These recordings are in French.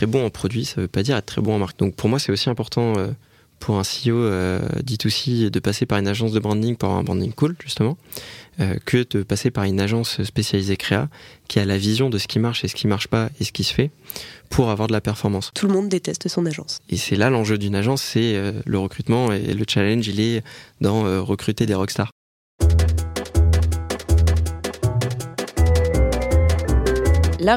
très bon en produit, ça veut pas dire être très bon en marque. Donc pour moi, c'est aussi important pour un CEO euh, D2C de passer par une agence de branding pour avoir un branding cool, justement, euh, que de passer par une agence spécialisée créa qui a la vision de ce qui marche et ce qui marche pas et ce qui se fait pour avoir de la performance. Tout le monde déteste son agence. Et c'est là l'enjeu d'une agence, c'est euh, le recrutement et le challenge, il est dans euh, recruter des rockstars. La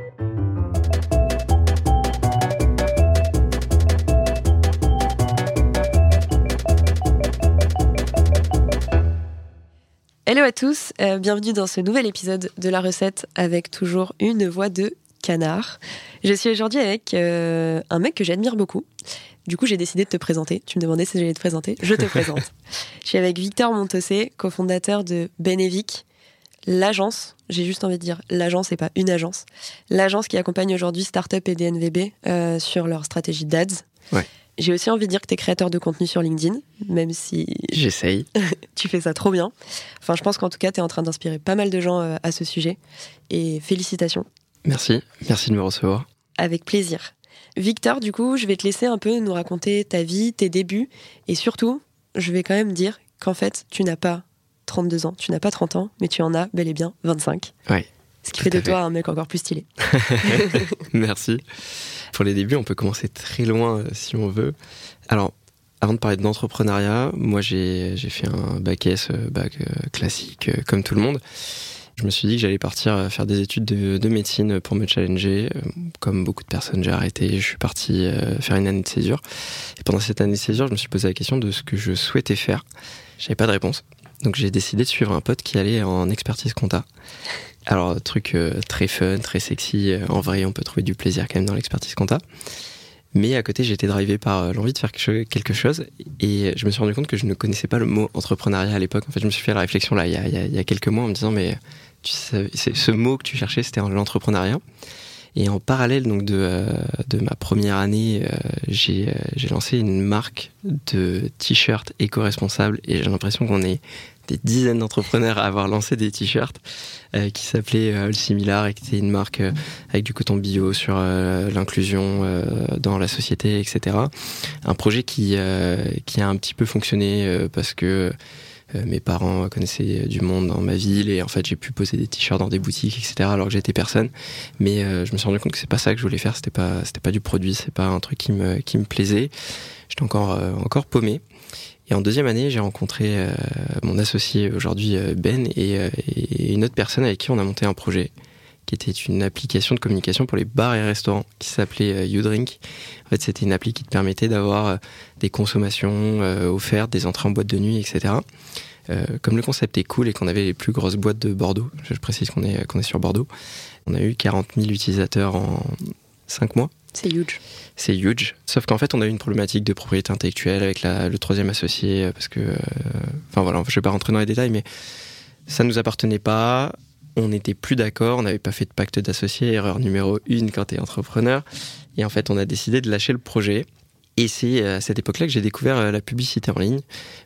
Hello à tous, euh, bienvenue dans ce nouvel épisode de la recette avec toujours une voix de canard. Je suis aujourd'hui avec euh, un mec que j'admire beaucoup. Du coup, j'ai décidé de te présenter. Tu me demandais si j'allais te présenter. Je te présente. Je suis avec Victor Montossé, cofondateur de Benevic, l'agence, j'ai juste envie de dire l'agence et pas une agence, l'agence qui accompagne aujourd'hui Startup et DNVB euh, sur leur stratégie d'ADS. Ouais. J'ai aussi envie de dire que tu es créateur de contenu sur LinkedIn, même si. J'essaye. tu fais ça trop bien. Enfin, je pense qu'en tout cas, tu es en train d'inspirer pas mal de gens euh, à ce sujet. Et félicitations. Merci. Merci de me recevoir. Avec plaisir. Victor, du coup, je vais te laisser un peu nous raconter ta vie, tes débuts. Et surtout, je vais quand même dire qu'en fait, tu n'as pas 32 ans, tu n'as pas 30 ans, mais tu en as bel et bien 25. Ouais. Ce qui fait de toi un mec encore plus stylé. Merci. Pour les débuts, on peut commencer très loin euh, si on veut. Alors, avant de parler d'entrepreneuriat, moi j'ai fait un bac S, euh, bac euh, classique, comme tout le monde. Je me suis dit que j'allais partir faire des études de, médecine pour me challenger. Comme beaucoup de personnes, j'ai arrêté. Je suis parti faire une année de césure. Et pendant cette année de césure, je me suis posé la question de ce que je souhaitais faire. J'avais pas de réponse. Donc j'ai décidé de suivre un pote qui allait en expertise compta. Alors, truc euh, très fun, très sexy. Euh, en vrai, on peut trouver du plaisir quand même dans l'expertise compta. Mais à côté, j'ai été drivé par euh, l'envie de faire quelque chose. Et je me suis rendu compte que je ne connaissais pas le mot entrepreneuriat à l'époque. En fait, je me suis fait la réflexion là, il y a, y a quelques mois, en me disant, mais ce mot que tu cherchais, c'était l'entrepreneuriat. Et en parallèle donc de, de ma première année, j'ai lancé une marque de t-shirts éco-responsables et j'ai l'impression qu'on est des dizaines d'entrepreneurs à avoir lancé des t-shirts euh, qui s'appelait euh, Similar et qui était une marque euh, avec du coton bio sur l'inclusion dans la société, etc. Un projet qui, qui a un petit peu fonctionné parce que mes parents connaissaient du monde dans ma ville et en fait j'ai pu poser des t-shirts dans des boutiques etc alors que j'étais personne. Mais je me suis rendu compte que c'est pas ça que je voulais faire c'était pas pas du produit c'est pas un truc qui me qui me plaisait. J'étais encore encore paumé et en deuxième année, j'ai rencontré euh, mon associé aujourd'hui euh, Ben euh, et, une autre personne avec qui on a monté un projet qui était une application de communication pour les bars et restaurants qui s'appelait YouDrink. En fait, c'était une appli qui te permettait d'avoir des consommations offertes, des entrées en boîte de nuit, etc. comme le concept est cool et qu'on avait les plus grosses boîtes de Bordeaux, je précise qu'on est, qu'on est sur Bordeaux, on a eu 40 000 utilisateurs en 5 mois. C'est huge. C'est huge. Sauf qu'en fait, on a eu une problématique de propriété intellectuelle avec le troisième associé, euh, parce que, euh, enfin voilà, je vais pas rentrer dans les détails, mais ça nous appartenait pas. On n'était plus d'accord, on n'avait pas fait de pacte d'associé, erreur numéro une quand tu es entrepreneur. Et en fait, on a décidé de lâcher le projet. Et c'est à cette époque-là que j'ai découvert euh, la publicité en ligne,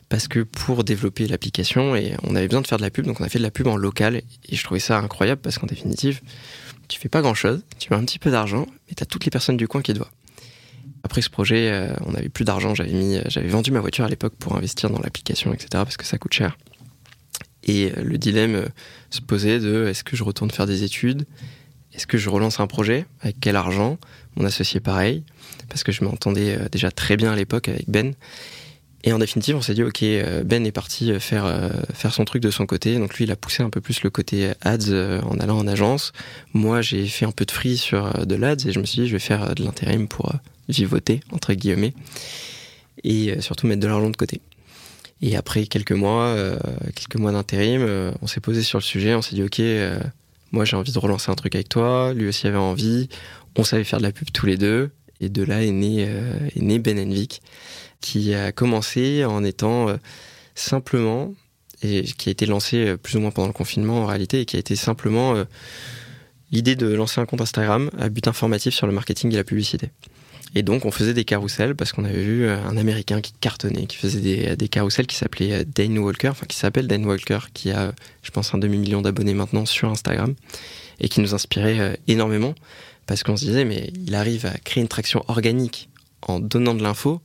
parce que pour développer l'application, et on avait besoin de faire de la pub, donc on a fait de la pub en local, et je trouvais ça incroyable, parce qu'en définitive, tu fais pas grand chose, tu mets un petit peu d'argent, mais tu as toutes les personnes du coin qui te voient. Après ce projet, euh, on n'avait plus d'argent, j'avais mis, j'avais vendu ma voiture à l'époque pour investir dans l'application, etc. parce que ça coûte cher. Et euh, le dilemme euh, se posait de est-ce que je retourne faire des études? Est-ce que je relance un projet? Avec quel argent? Mon associé pareil, parce que je m'entendais déjà très bien à l'époque avec Ben. Et en définitive, on s'est dit, ok, euh, Ben est parti euh, faire, euh, faire son truc de son côté. Donc lui, il a poussé un peu plus le côté ads en allant en agence. Moi, j'ai fait un peu de free sur de l'ads et je me suis dit, je vais faire de l'intérim pour vivoter, entre guillemets, et surtout mettre de l'argent de côté. Et après quelques mois, quelques mois d'intérim, on s'est posé sur le sujet, on s'est dit, ok, moi j'ai envie de relancer un truc avec toi, lui aussi avait envie, on savait faire de la pub tous les deux, et de là est né, Ben Vic qui a commencé en étant euh, simplement, et qui a été lancé plus ou moins pendant le confinement en réalité, et qui a été simplement l'idée de lancer un compte Instagram à but informatif sur le marketing et la publicité. Et donc on faisait des carousels parce qu'on avait vu un Américain qui cartonnait, qui faisait des, des carousels qui s'appelait Dane Walker, enfin qui s'appelle Dane Walker, qui a, je pense, un demi-million d'abonnés maintenant sur Instagram, et qui nous inspirait énormément parce qu'on se disait mais il arrive à créer une traction organique en donnant de l'info,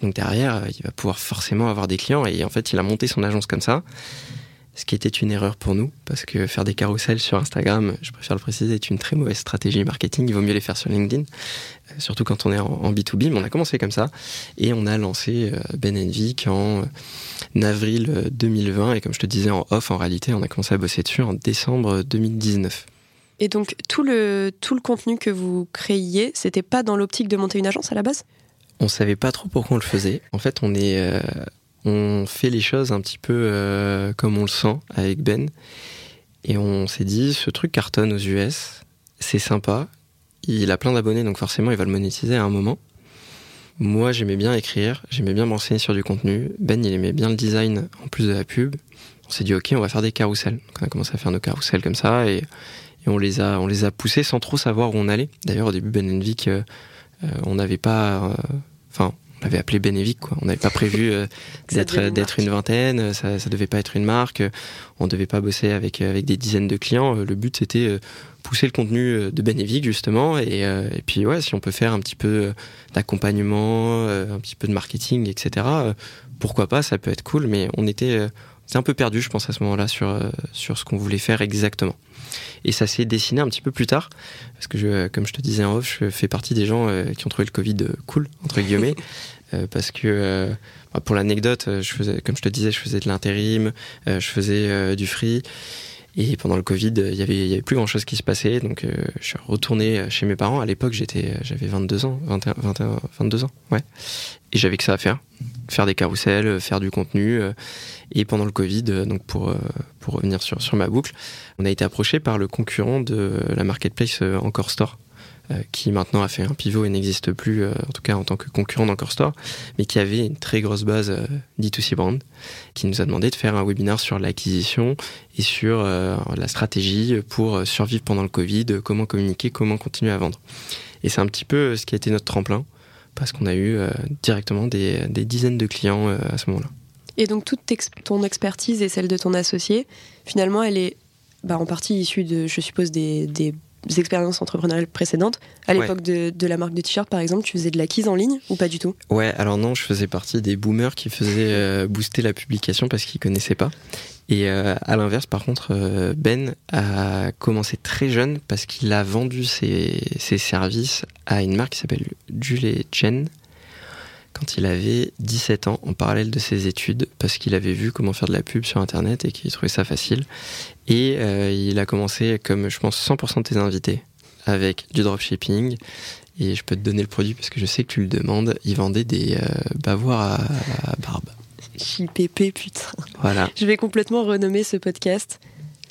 donc derrière il va pouvoir forcément avoir des clients, et en fait il a monté son agence comme ça ce qui était une erreur pour nous, parce que faire des carousels sur Instagram, je préfère le préciser, est une très mauvaise stratégie marketing. Il vaut mieux les faire sur LinkedIn, euh, surtout quand on est en, B2B. Mais on a commencé comme ça, et on a lancé euh, Ben Vic en euh, avril 2020, et comme je te disais en off, en réalité, on a commencé à bosser dessus en décembre 2019. Et donc tout le, tout le contenu que vous créiez, c'était pas dans l'optique de monter une agence à la base? On savait pas trop pourquoi on le faisait. En fait, on est on fait les choses un petit peu euh, comme on le sent avec Ben. Et on s'est dit, ce truc cartonne aux US, c'est sympa. Il a plein d'abonnés, donc forcément, il va le monétiser à un moment. Moi, j'aimais bien écrire, j'aimais bien m'enseigner sur du contenu. Ben, il aimait bien le design en plus de la pub. On s'est dit, ok, on va faire des carousels. Donc, on a commencé à faire nos carousels comme ça et, on, les a, on les a poussés sans trop savoir où on allait. D'ailleurs, au début, Ben Vic, euh, euh, on n'avait pas. Enfin, on avait appelé Bénévique, quoi. On n'avait pas prévu euh, d'être d'être une vingtaine. Ça, ça devait pas être une marque. On devait pas bosser avec avec des dizaines de clients. Le but c'était euh, pousser le contenu de Bénévique justement. Et, euh, et, puis ouais, si on peut faire un petit peu d'accompagnement, un petit peu de marketing, etc. Pourquoi pas Ça peut être cool. Mais on était c'est un peu perdu, je pense, à ce moment-là sur sur ce qu'on voulait faire exactement. Et ça s'est dessiné un petit peu plus tard, parce que je, comme je te disais en off, je fais partie des gens euh, qui ont trouvé le Covid euh, cool, entre guillemets, euh, parce que bah, pour l'anecdote, je faisais, comme je te disais, je faisais de l'intérim, je faisais du free. Et pendant le Covid, il y avait, il y avait plus grand chose qui se passait. Donc, je suis retourné chez mes parents. À l'époque, j'étais, j'avais 22 ans, 21, 21, 22 ans, ouais. Et j'avais que ça à faire. Faire des carousels, faire du contenu. Et pendant le Covid, donc pour, pour revenir sur, sur ma boucle, on a été approché par le concurrent de la marketplace euh, Encore Store euh, qui maintenant a fait un pivot et n'existe plus, euh, en tout cas en tant que concurrent d'Encore Store, mais qui avait une très grosse base D2C brand, qui nous a demandé de faire un webinaire sur l'acquisition et sur la stratégie pour survivre pendant le Covid, comment communiquer, comment continuer à vendre. Et c'est un petit peu ce qui a été notre tremplin, parce qu'on a eu directement des, des, dizaines de clients à ce moment-là. Et donc toute ton expertise et celle de ton associé, finalement, elle est bah, en partie issue de, je suppose, des, des expériences entrepreneuriales précédentes. À l'époque de, de, la marque de t-shirt, par exemple, tu faisais de l'acquise en ligne ou pas du tout? Ouais, alors non, je faisais partie des boomers qui faisaient euh, booster la publication parce qu'ils connaissaient pas. Et euh, à l'inverse, par contre, euh, Ben a commencé très jeune parce qu'il a vendu ses, services à une marque qui s'appelle Julie Jen, quand il avait 17 ans en parallèle de ses études parce qu'il avait vu comment faire de la pub sur internet et qu'il trouvait ça facile. Et euh, il a commencé comme je pense 100% de tes invités avec du dropshipping. Et je peux te donner le produit parce que je sais que tu le demandes. Il vendait des bavoirs à, barbe. JPP, putain. Voilà. Je vais complètement renommer ce podcast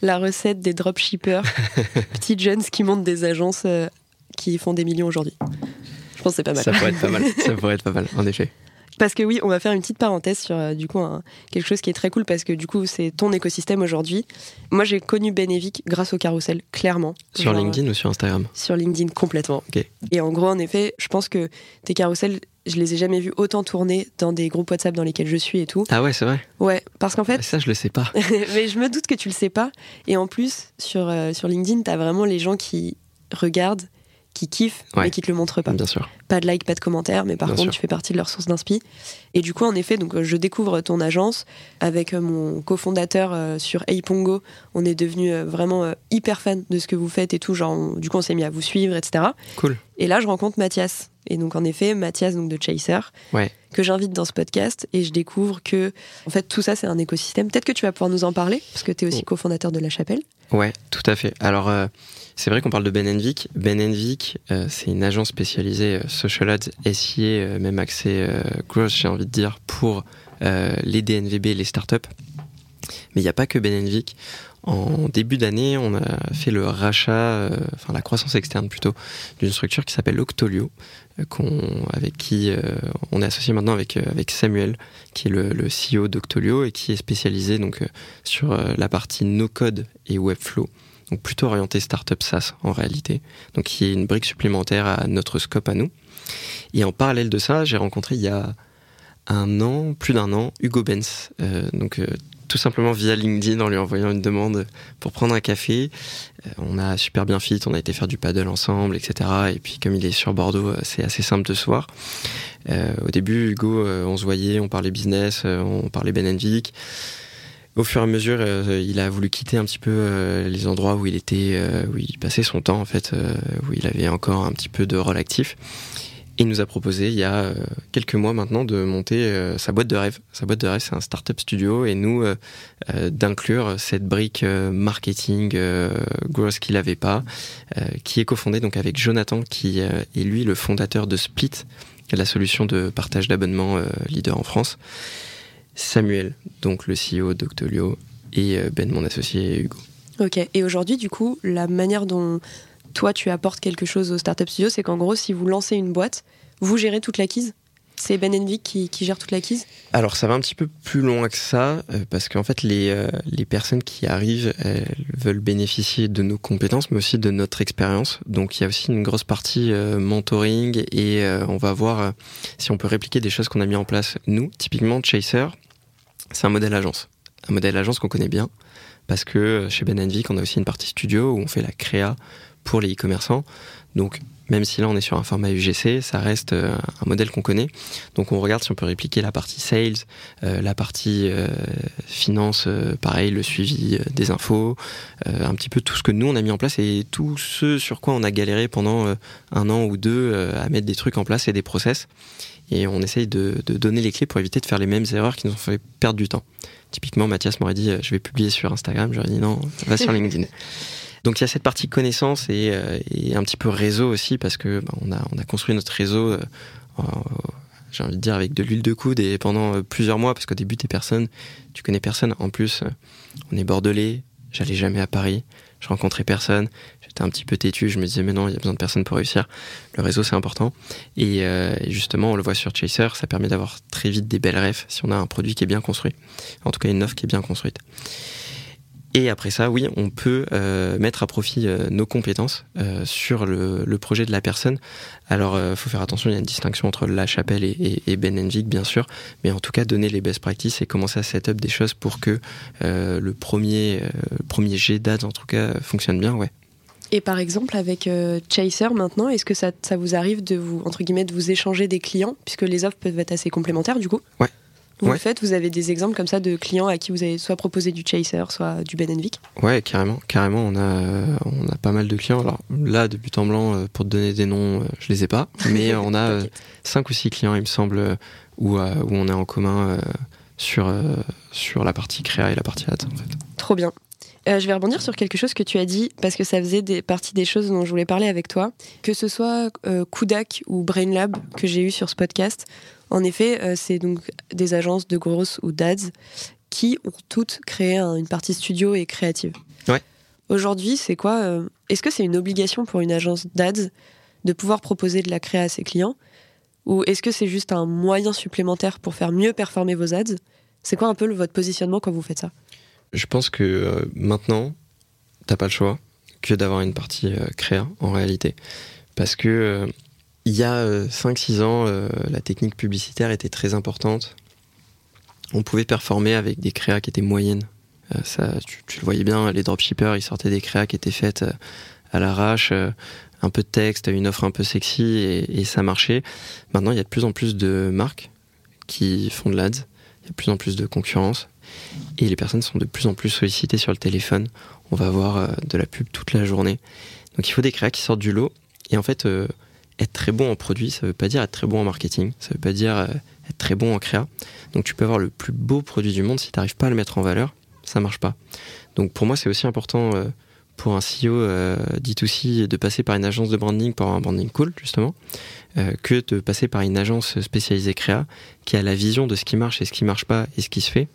la recette des dropshippers, petits jeunes qui montent des agences euh, qui font des millions aujourd'hui. Je pense que c'est pas mal. Ça pourrait être pas mal. Ça pourrait être pas mal, en effet. Parce que oui, on va faire une petite parenthèse sur euh, du coup quelque chose qui est très cool parce que du coup c'est ton écosystème aujourd'hui. Moi j'ai connu Benevic grâce au carrousel, clairement. Sur LinkedIn ou sur Instagram Sur LinkedIn complètement. Et en gros en effet, je pense que tes carousels, je les ai jamais vus autant tourner dans des groupes WhatsApp dans lesquels je suis et tout. Ah ouais, c'est vrai. Ouais, parce qu'en fait. Ça je le sais pas. mais je me doute que tu le sais pas. Et en plus sur euh, sur LinkedIn, t'as vraiment les gens qui regardent qui kiffent mais qui te le montrent pas. Bien sûr. Pas de like, pas de commentaires, mais par contre tu fais partie de leur source d'inspi. Et du coup en effet, donc je découvre ton agence avec euh, mon cofondateur euh, sur Eipongo. On est devenu euh, vraiment hyper fan de ce que vous faites et tout. Genre du coup on s'est mis à vous suivre, etc. Cool. Et là je rencontre Mathias. Et donc en effet Mathias donc de Chaser. Ouais. Que j'invite dans ce podcast et je découvre que en fait tout ça c'est un écosystème. Peut-être que tu vas pouvoir nous en parler parce que tu es aussi oh. cofondateur de La Chapelle. Ouais, tout à fait. Alors c'est vrai qu'on parle de Ben Envik. Ben Envik, euh, c'est une agence spécialisée euh, social ads, SIA, euh, même accès growth, j'ai envie de dire, pour les DNVB, les startups. Mais il n'y a pas que Ben. En début d'année, on a fait le rachat, euh, enfin la croissance externe plutôt, d'une structure qui s'appelle Octolio, euh, avec qui euh, on est associé maintenant avec, Samuel, qui est le, le CEO d'Octolio et qui est spécialisé donc sur la partie no-code et Webflow. Donc plutôt orienté startup SaaS en réalité. Donc qui est une brique supplémentaire à notre scope à nous. Et en parallèle de ça, j'ai rencontré il y a un an, plus d'un an, Hugo Benz, donc tout simplement via LinkedIn en lui envoyant une demande pour prendre un café. Euh, on a super bien fit, on a été faire du paddle ensemble, etc. Et puis comme il est sur Bordeaux, euh, c'est assez simple de se voir. Euh, au début, Hugo, on se voyait, on parlait business, on parlait Ben Vic. Au fur et à mesure, il a voulu quitter un petit peu les endroits où il était, où il passait son temps en fait, où il avait encore un petit peu de rôle actif. Il nous a proposé il y a euh, quelques mois maintenant de monter euh, sa boîte de rêve. Sa boîte de rêve, c'est un startup studio et nous euh, d'inclure cette brique marketing grosse qu'il n'avait pas, qui est cofondée donc avec Jonathan qui est lui le fondateur de Split, la solution de partage d'abonnements leader en France. Samuel, donc le CEO d'Octolio, et Ben, mon associé Hugo. Ok, et aujourd'hui, du coup, la manière dont toi, tu apportes quelque chose au Startup Studio, c'est qu'en gros, si vous lancez une boîte, vous gérez toute l'acquise c'est Ben Envik qui, qui, gère toute l'acquise Alors ça va un petit peu plus loin que ça, euh, parce qu'en fait les, euh, les personnes qui arrivent elles veulent bénéficier de nos compétences, mais aussi de notre expérience. Donc il y a aussi une grosse partie euh, mentoring et on va voir si on peut répliquer des choses qu'on a mis en place nous. Typiquement Chaser, c'est un modèle agence, un modèle agence qu'on connaît bien, parce que chez Ben Envik on a aussi une partie studio où on fait la créa pour les e-commerçants. Donc, même si là on est sur un format UGC, ça reste euh, un modèle qu'on connaît. Donc on regarde si on peut répliquer la partie sales, euh, la partie euh, finance, pareil, le suivi des infos, un petit peu tout ce que nous on a mis en place et tout ce sur quoi on a galéré pendant un an ou deux à mettre des trucs en place et des process. Et on essaye de, de, donner les clés pour éviter de faire les mêmes erreurs qui nous ont fait perdre du temps. Typiquement, Mathias m'aurait dit je vais publier sur Instagram, j'aurais dit non, va sur LinkedIn. Donc il y a cette partie connaissance et, euh, un petit peu réseau aussi parce que bah, on, a, on a construit notre réseau. Euh, j'ai envie de dire avec de l'huile de coude et pendant euh, plusieurs mois parce qu'au début t'es personne, tu connais personne. En plus, on est bordelais, j'allais jamais à Paris, je rencontrais personne, j'étais un petit peu têtu, je me disais mais non, il y a besoin de personne pour réussir. Le réseau c'est important et, et, justement on le voit sur Chaser, ça permet d'avoir très vite des belles refs si on a un produit qui est bien construit, en tout cas une offre qui est bien construite. Et après ça, oui, on peut euh, mettre à profit euh, nos compétences euh, sur le, le, projet de la personne. Alors, il faut faire attention, il y a une distinction entre la chapelle et, et, Ben Vic, bien sûr, mais en tout cas, donner les best practices et commencer à set up des choses pour que le premier, premier jet d'ads, en tout cas, fonctionne bien, ouais. Et par exemple, avec Chaser maintenant, est-ce que ça, ça vous arrive de vous, entre guillemets, de vous échanger des clients, puisque les offres peuvent être assez complémentaires, du coup? Ouais. Vous faites, vous avez des exemples comme ça de clients à qui vous avez soit proposé du Chaser, soit du Ben Vic Ouais, carrément, carrément. On a, on a pas mal de clients. Alors là, de but en blanc, euh, pour te donner des noms, euh, je les ai pas, mais on a 5 ou 6 clients, il me semble, où, où on est en commun sur, sur la partie créa et la partie ad, en fait. Trop bien. Euh, je vais rebondir sur quelque chose que tu as dit, parce que ça faisait des, partie des choses dont je voulais parler avec toi. Que ce soit euh, Kudak ou BrainLab que j'ai eu sur ce podcast, en effet, euh, c'est donc des agences de grosses ou d'ads qui ont toutes créé une partie studio et créative. Ouais. Aujourd'hui, c'est quoi euh, Est-ce que c'est une obligation pour une agence d'ads de pouvoir proposer de la créa à ses clients Ou est-ce que c'est juste un moyen supplémentaire pour faire mieux performer vos ads? C'est quoi un peu votre positionnement quand vous faites ça? Je pense que euh, maintenant, t'as pas le choix que d'avoir une partie euh, créa en réalité. Parce que euh, il y a 5-6 ans, la technique publicitaire était très importante. On pouvait performer avec des créas qui étaient moyennes. ça, tu, le voyais bien, les dropshippers, ils sortaient des créas qui étaient faites à l'arrache, un peu de texte, une offre un peu sexy, et, et, ça marchait. Maintenant, il y a de plus en plus de marques qui font de l'ads, il y a de plus en plus de concurrence, et les personnes sont de plus en plus sollicitées sur le téléphone. On va avoir euh, de la pub toute la journée. Donc il faut des créas qui sortent du lot. Et en fait, euh, être très bon en produit, ça veut pas dire être très bon en marketing. Ça veut pas dire euh, être très bon en créa. Donc tu peux avoir le plus beau produit du monde, si tu n'arrives pas à le mettre en valeur, ça marche pas. Donc pour moi, c'est aussi important pour un CEO euh, D2C de passer par une agence de branding pour avoir un branding cool, justement, euh, que de passer par une agence spécialisée créa qui a la vision de ce qui marche et ce qui marche pas et ce qui se fait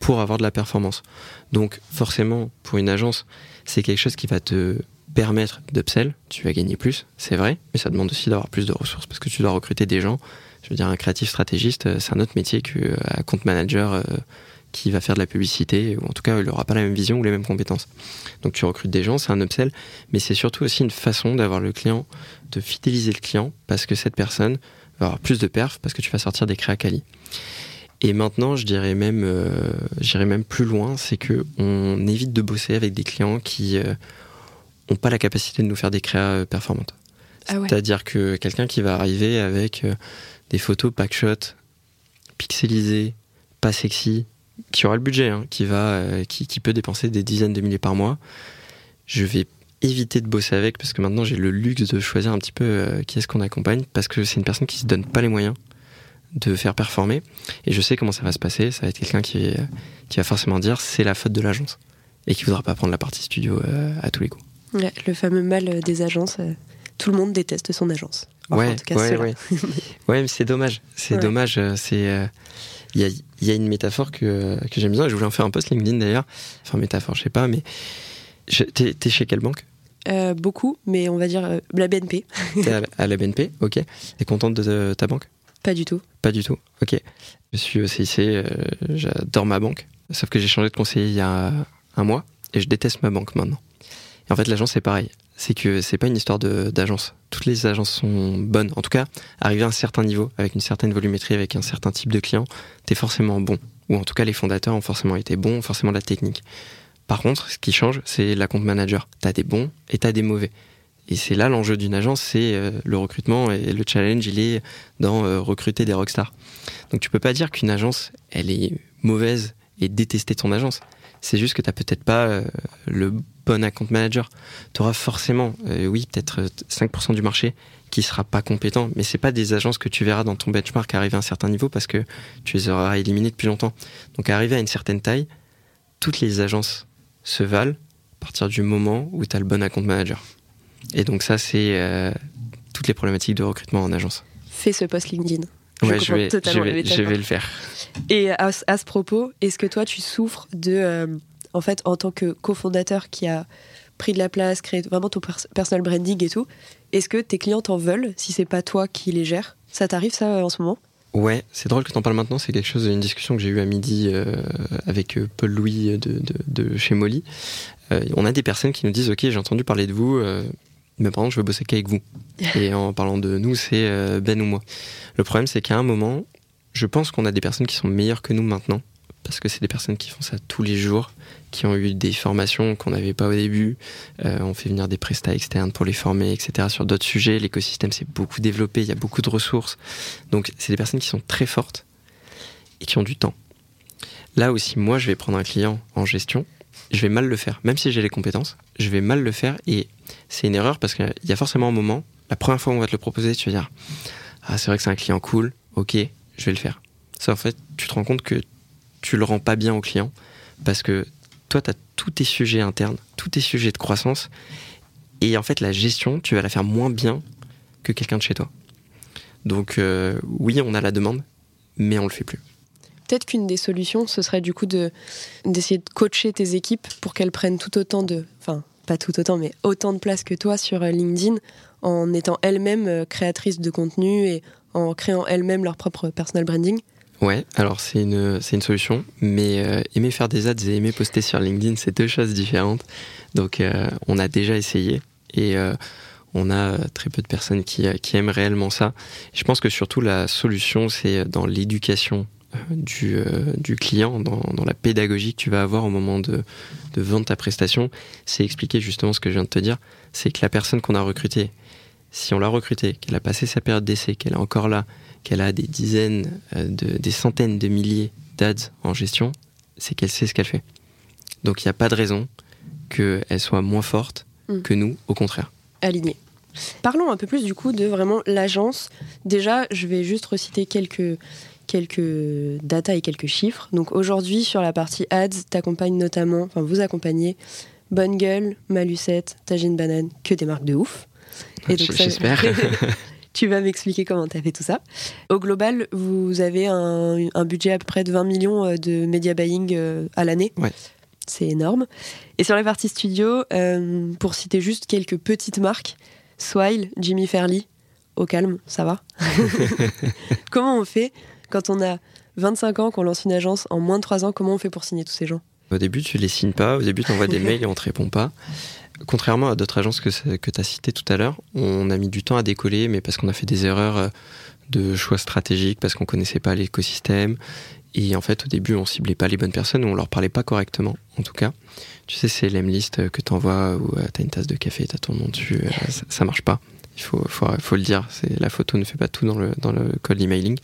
pour avoir de la performance. Donc, forcément, pour une agence, c'est quelque chose qui va te permettre d'upsell, tu vas gagner plus, c'est vrai, mais ça demande aussi d'avoir plus de ressources parce que tu dois recruter des gens. Je veux dire, un créatif stratégiste, euh, c'est un autre métier qu'un compte manager qui va faire de la publicité, ou en tout cas, il n'aura pas la même vision ou les mêmes compétences. Donc tu recrutes des gens, c'est un upsell, mais c'est surtout aussi une façon d'avoir le client, de fidéliser le client, parce que cette personne va avoir plus de perf, parce que tu vas sortir des créas quali. Et maintenant, je dirais même, euh, même plus loin, c'est que on évite de bosser avec des clients qui n'ont euh, pas la capacité de nous faire des créas euh, performantes. Ah ouais. C'est-à-dire que quelqu'un qui va arriver avec des photos packshot, pixelisées, pas sexy, qui aura le budget, hein, qui, va, euh, qui, qui, peut dépenser des dizaines de milliers par mois, je vais éviter de bosser avec parce que maintenant j'ai le luxe de choisir un petit peu euh, qui est-ce qu'on accompagne parce que c'est une personne qui se donne pas les moyens de faire performer et je sais comment ça va se passer. Ça va être quelqu'un qui, qui va forcément dire c'est la faute de l'agence et qui voudra pas prendre la partie studio euh, à tous les coups. Ouais, le fameux mal des agences. tout le monde déteste son agence. Enfin, ouais, en tout cas, ouais, ouais. ouais, mais c'est dommage. C'est dommage. C'est il y a, y a, une métaphore que, que j'aime bien, je voulais en faire un post LinkedIn d'ailleurs, enfin métaphore, je sais pas, mais t'es es chez quelle banque? Euh, Beaucoup, mais on va dire euh, la BNP. T'es à, à, la BNP, ok. T'es contente de, de, ta banque? Pas du tout. Pas du tout, ok. Je suis au CIC, euh, j'adore ma banque, sauf que j'ai changé de conseiller il y a un mois et je déteste ma banque maintenant. Et en fait, l'agence c'est pareil c'est que c'est pas une histoire d'agence. Toutes les agences sont bonnes. En tout cas, arriver à un certain niveau, avec une certaine volumétrie, avec un certain type de client, t'es forcément bon. Ou en tout cas, les fondateurs ont forcément été bons, forcément la technique. Par contre, ce qui change, c'est la compte manager. T'as des bons et t'as des mauvais. Et c'est là l'enjeu d'une agence, c'est euh, le recrutement et le challenge, il est dans euh, recruter des rockstars. Donc tu peux pas dire qu'une agence, elle est mauvaise et détester ton agence. C'est juste que t'as peut-être pas euh, le bon account manager. Tu auras forcément, euh, oui, peut-être 5% du marché qui sera pas compétent, mais c'est pas des agences que tu verras dans ton benchmark arriver à un certain niveau parce que tu les auras éliminées depuis longtemps. Donc arriver à une certaine taille, toutes les agences se valent à partir du moment où tu as le bon account manager. Et donc ça, c'est euh, toutes les problématiques de recrutement en agence. Fais ce post LinkedIn. Je ouais, je vais, je vais, je vais, le faire. Et à, à ce propos, est-ce que toi, tu souffres de... Euh, en fait, en tant que cofondateur qui a pris de la place, créé vraiment ton personal branding et tout, est-ce que tes clients t'en veulent si c'est pas toi qui les gères? Ça t'arrive ça en ce moment? Ouais, c'est drôle que t'en parles maintenant. C'est quelque chose, une discussion que j'ai eue à midi euh, avec Paul Louis de, de, de chez Molly. Euh, on a des personnes qui nous disent Ok, j'ai entendu parler de vous, euh, mais par contre, je veux bosser qu'avec vous. Et en parlant de nous, c'est euh, Ben ou moi. Le problème, c'est qu'à un moment, je pense qu'on a des personnes qui sont meilleures que nous maintenant, parce que c'est des personnes qui font ça tous les jours, qui ont eu des formations qu'on n'avait pas au début. Euh, on fait venir des prestats externes pour les former, etc. Sur d'autres sujets, l'écosystème s'est beaucoup développé, il y a beaucoup de ressources. Donc, c'est des personnes qui sont très fortes et qui ont du temps. Là aussi, moi, je vais prendre un client en gestion, je vais mal le faire, même si j'ai les compétences, je vais mal le faire et c'est une erreur parce qu'il y a forcément un moment, la première fois où on va te le proposer, tu vas dire Ah, c'est vrai que c'est un client cool, ok, je vais le faire. Ça, en fait, tu te rends compte que tu le rends pas bien au client parce que toi, tu as tous tes sujets internes, tous tes sujets de croissance. Et en fait, la gestion, tu vas la faire moins bien que quelqu'un de chez toi. Donc, euh, oui, on a la demande, mais on le fait plus. Peut-être qu'une des solutions, ce serait du coup de, d'essayer de coacher tes équipes pour qu'elles prennent tout autant de. Enfin, pas tout autant, mais autant de place que toi sur LinkedIn en étant elles-mêmes euh, créatrices de contenu et en créant elles-mêmes leur propre personal branding. Ouais, alors c'est une, une solution, mais euh, aimer faire des ads et aimer poster sur LinkedIn, c'est deux choses différentes. Donc euh, on a déjà essayé et euh, on a très peu de personnes qui, qui aiment réellement ça. Je pense que surtout la solution, c'est dans l'éducation du, du client, dans, dans, la pédagogie que tu vas avoir au moment de, de vendre ta prestation. C'est expliquer justement ce que je viens de te dire, c'est que la personne qu'on a recrutée, si on l'a recrutée, qu'elle a passé sa période d'essai, qu'elle est encore là, qu'elle a des dizaines, de, des centaines de milliers d'ads en gestion, c'est qu'elle sait ce qu'elle fait. Donc il n'y a pas de raison qu'elle soit moins forte mm. que nous, au contraire. Alignée. Parlons un peu plus du coup de vraiment l'agence. Déjà, je vais juste reciter quelques, quelques data et quelques chiffres. Donc aujourd'hui, sur la partie ads, t'accompagnes notamment, enfin vous accompagnez Bonne Gueule, Malucette, Tagine Banane, que des marques de ouf. Et donc J'espère. tu vas m'expliquer comment tu as fait tout ça. Au global, vous avez un, budget à peu près de 20 millions euh, de media buying euh, à l'année. Ouais. C'est énorme. Et sur les parties studio, euh, pour citer juste quelques petites marques, Swile, Jimmy Fairley, au calme, ça va Comment on fait quand on a 25 ans, qu'on lance une agence en moins de 3 ans Comment on fait pour signer tous ces gens? Au début, tu les signes pas. Au début, tu envoies des mails et on te répond pas. Contrairement à d'autres agences que, que tu as citées tout à l'heure, on a mis du temps à décoller, mais parce qu'on a fait des erreurs euh, de choix stratégiques, parce qu'on connaissait pas l'écosystème. Et en fait, au début, on ciblait pas les bonnes personnes, ou on leur parlait pas correctement, en tout cas. Tu sais, c'est l'emlist que tu envoies où euh, tu as une tasse de café, tu as ton nom dessus, euh, ça, ça, marche pas. Il faut, faut, faut le dire, c'est la photo ne fait pas tout dans le, dans le emailing.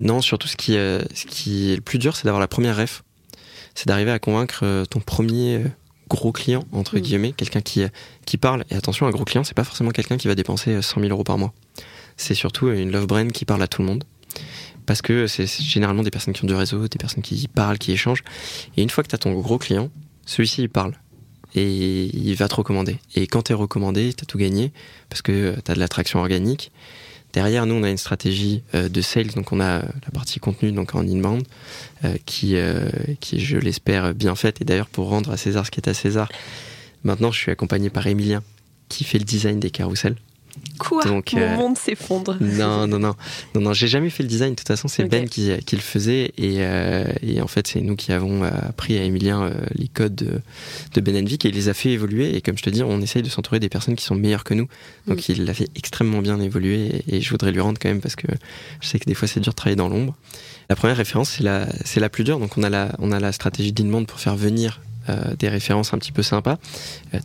Non, surtout ce qui, ce qui est le plus dur, c'est d'avoir la première ref. C'est d'arriver à convaincre ton premier gros client, entre mm. guillemets, quelqu'un qui, qui parle. Et attention, un gros client, c'est pas forcément quelqu'un qui va dépenser 100 000 euros par mois. C'est surtout une love brand qui parle à tout le monde. Parce que c'est généralement des personnes qui ont du réseau, des personnes qui parlent, qui échangent. Et une fois que tu as ton gros client, celui-ci, il parle. Et il va te recommander. Et quand tu es recommandé, tu as tout gagné. Parce que tu as de l'attraction organique. Derrière, nous, on a une stratégie euh, de sales, donc on a la partie contenu, donc en inbound, euh, qui, euh, qui, je l'espère, bien faite. Et d'ailleurs, pour rendre à César ce qui est à César, maintenant, je suis accompagné par Emilien, qui fait le design des carousels. Quoi Donc, Mon euh, monde s'effondre. Non, non, non. Non, non, j'ai jamais fait le design. De toute façon, c'est Ben qui, qui, le faisait. Et, euh, et en fait, c'est nous qui avons appris à Emilien euh, les codes de, de Ben Vic et il les a fait évoluer. Et comme je te dis, on essaye de s'entourer des personnes qui sont meilleures que nous. Donc, mm. il l'a fait extrêmement bien évoluer. Et, je voudrais lui rendre quand même parce que je sais que des fois, c'est dur de travailler dans l'ombre. La première référence, c'est la, c'est la plus dure. Donc, on a la, on a la stratégie d'inbound pour faire venir des références un petit peu sympas.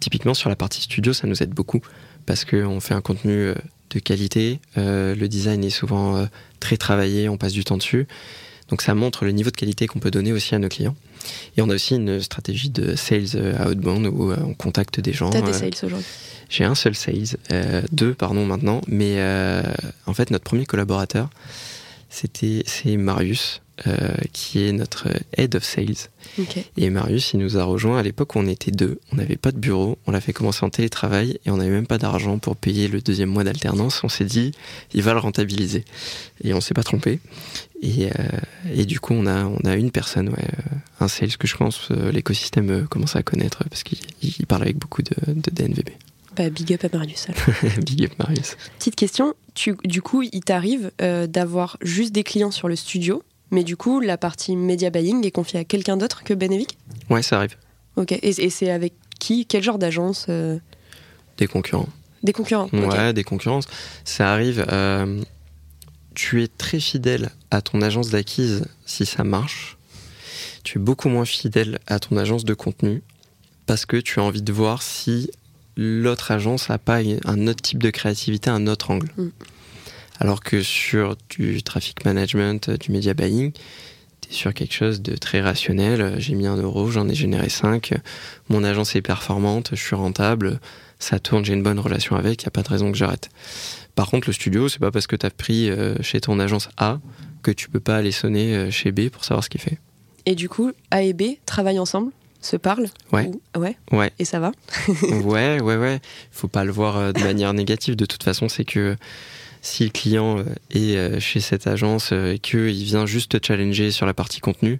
typiquement, sur la partie studio, ça nous aide beaucoup parce qu'on fait un contenu euh, de qualité, euh, le design est souvent euh, très travaillé, on passe du temps dessus. Donc ça montre le niveau de qualité qu'on peut donner aussi à nos clients. Et on a aussi une stratégie de sales outbound où on contacte des gens. T'as des sales aujourd'hui? J'ai un seul sales, deux pardon maintenant, mais en fait notre premier collaborateur, c'était c'est Marius. Euh, qui est notre head of sales. Et Marius, il nous a rejoint à l'époque où on était deux. On n'avait pas de bureau, on l'a fait commencer en télétravail et on n'avait même pas d'argent pour payer le deuxième mois d'alternance. On s'est dit, il va le rentabiliser. Et on s'est pas trompé. Et, euh, et, du coup, on a, on a une personne, ouais, euh, un sales que je pense l'écosystème commence à connaître parce qu'il parle avec beaucoup de, de DNVB. Bah, big up à Marius. big up Marius. Petite question, tu, du coup, il t'arrive d'avoir juste des clients sur le studio mais du coup, la partie media buying est confiée à quelqu'un d'autre que Benevic? Ouais, ça arrive. Ok. Et, c'est avec qui? Quel genre d'agence euh? Des concurrents. Des concurrents Ouais, des concurrences. Ça arrive. Euh, tu es très fidèle à ton agence d'acquise si ça marche. Tu es beaucoup moins fidèle à ton agence de contenu parce que tu as envie de voir si l'autre agence n'a pas un autre type de créativité, un autre angle. Mm. Alors que sur du traffic management, euh, du media buying, tu es sur quelque chose de très rationnel. J'ai mis un euro, j'en ai généré 5. Mon agence est performante, je suis rentable, ça tourne, j'ai une bonne relation avec, il n'y a pas de raison que j'arrête. Par contre, le studio, c'est pas parce que tu as pris euh, chez ton agence A que tu peux pas aller sonner euh, chez B pour savoir ce qu'il fait. Et du coup, A et B travaillent ensemble se parlent Ouais. ouais. Ouais. Et ça va? Ouais, ouais, ouais. Faut pas le voir de manière négative. De toute façon, c'est que si le client euh, est euh, chez cette agence euh, et qu'il vient juste te challenger sur la partie contenu,